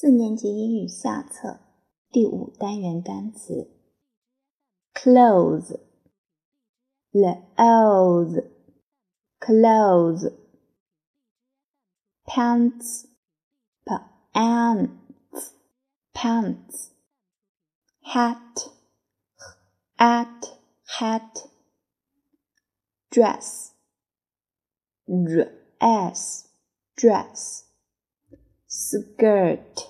四年级英语下册第五单元单词：clothes、clothes、clothes、pants、pants、pants、hat、hat、hat、dress、dress、dress。skirt,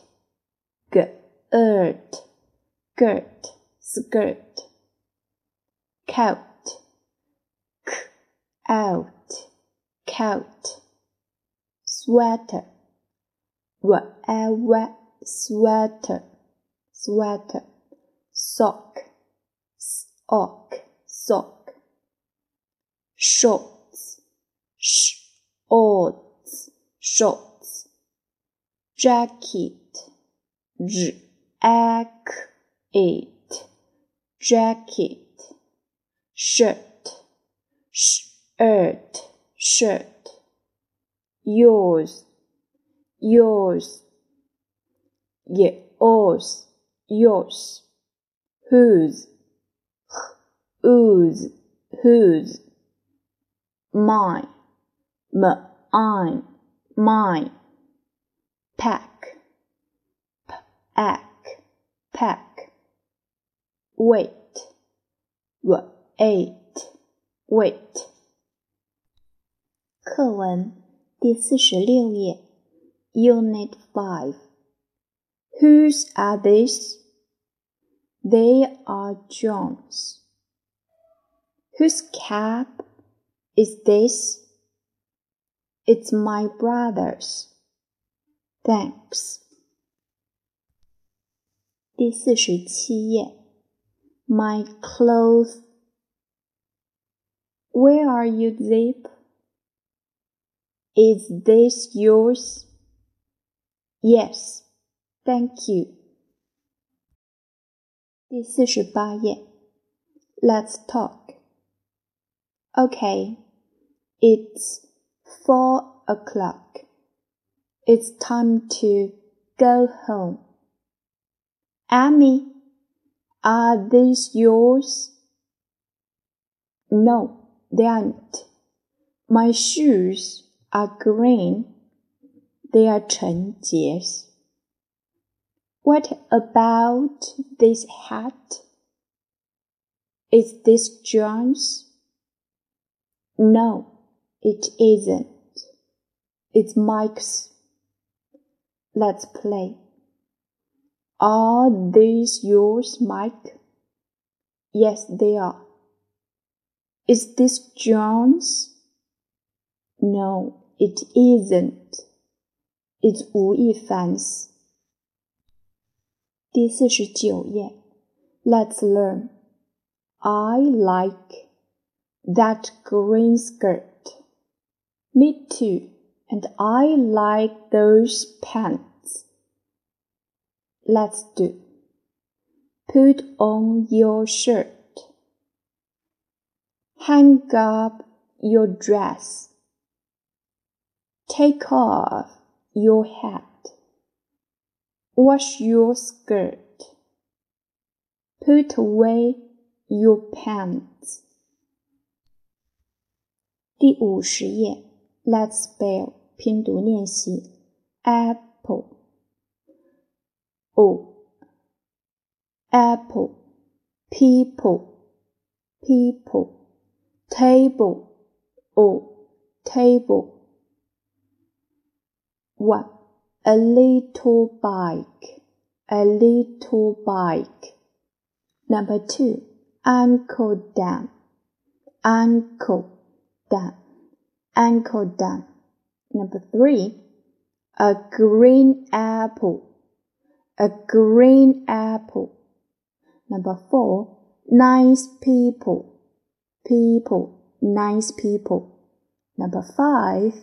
girt, girt, skirt, coat, k, out, coat, sweater, whatever, sweater, sweater, sock, sock, sock, shorts, shorts, shorts. Jacket, jacket, jacket, shirt, shirt, shirt, yours, yours, yours, yours, whose, whose, whose, mine, mine, mine. Pack, pack, pack. Wait, wait, wait. 课文第四十六页，Unit Five. Whose are these? They are John's. Whose cap is this? It's my brother's. Thanks. 第四十七页，My clothes. Where are you, Zip? Is this yours? Yes, thank you. 第四十八页，Let's talk. Okay, it's four o'clock. It's time to go home. Amy, are these yours? No, they aren't. My shoes are green. They are Chen Jie's. What about this hat? Is this John's? No, it isn't. It's Mike's. Let's play. Are these yours, Mike? Yes, they are. Is this John's? No, it isn't. It's Wu Yifan's. 第四十九页，Let's learn. I like that green skirt. Me too and I like those pants. Let's do. Put on your shirt. Hang up your dress. Take off your hat. Wash your skirt. Put away your pants. 第五十页，Let's spell 拼读练习：apple o. Apple. People. People. Table. O. Table. One a little bike. A little bike. Number two. Ankle down. Ankle down. Ankle down. Number three, a green apple. A green apple. Number four, nice people. People, nice people. Number five,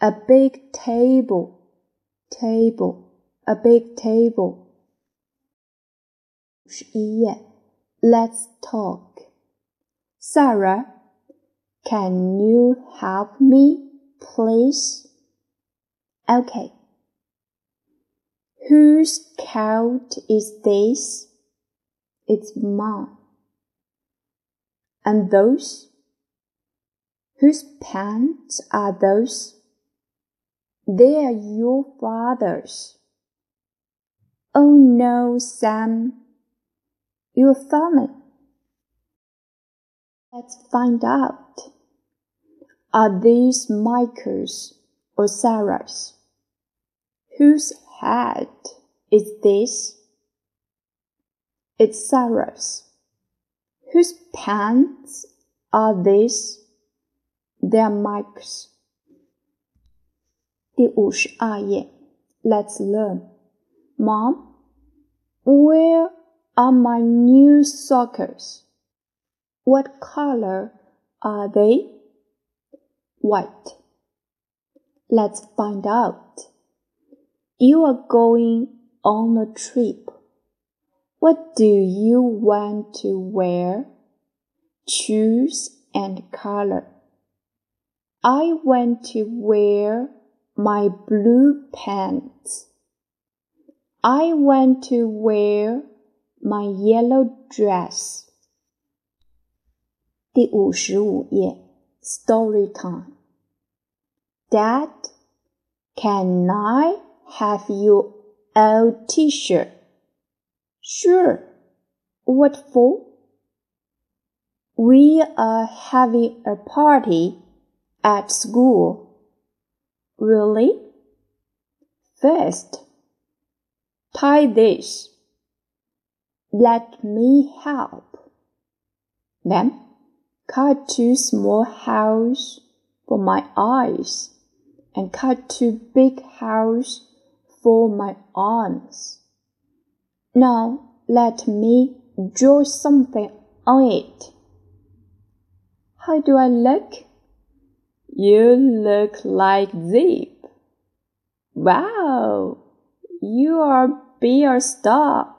a big table. Table, a big table. Let's talk. Sarah, can you help me? please? Okay. Whose coat is this? It's mine. And those? Whose pants are those? They are your father's. Oh no, Sam. Your family. Let's find out. Are these Michael's or Sarah's? Whose hat is this? It's Sarah's. Whose pants are these? They're Mike's. 第五十二页，Let's learn. Mom, where are my new sockers? What color are they? White. Let's find out. You are going on a trip. What do you want to wear? Choose and color. I want to wear my blue pants. I want to wear my yellow dress. 第五十五页，Story time. Dad, can I Have your old T-shirt? Sure. What for? We are having a party at school. Really? First, tie this. Let me help. Then, cut two small holes for my eyes and cut two big holes for my arms. Now, let me draw something on it. How do I look? You look like Zip. Wow, you are be a star.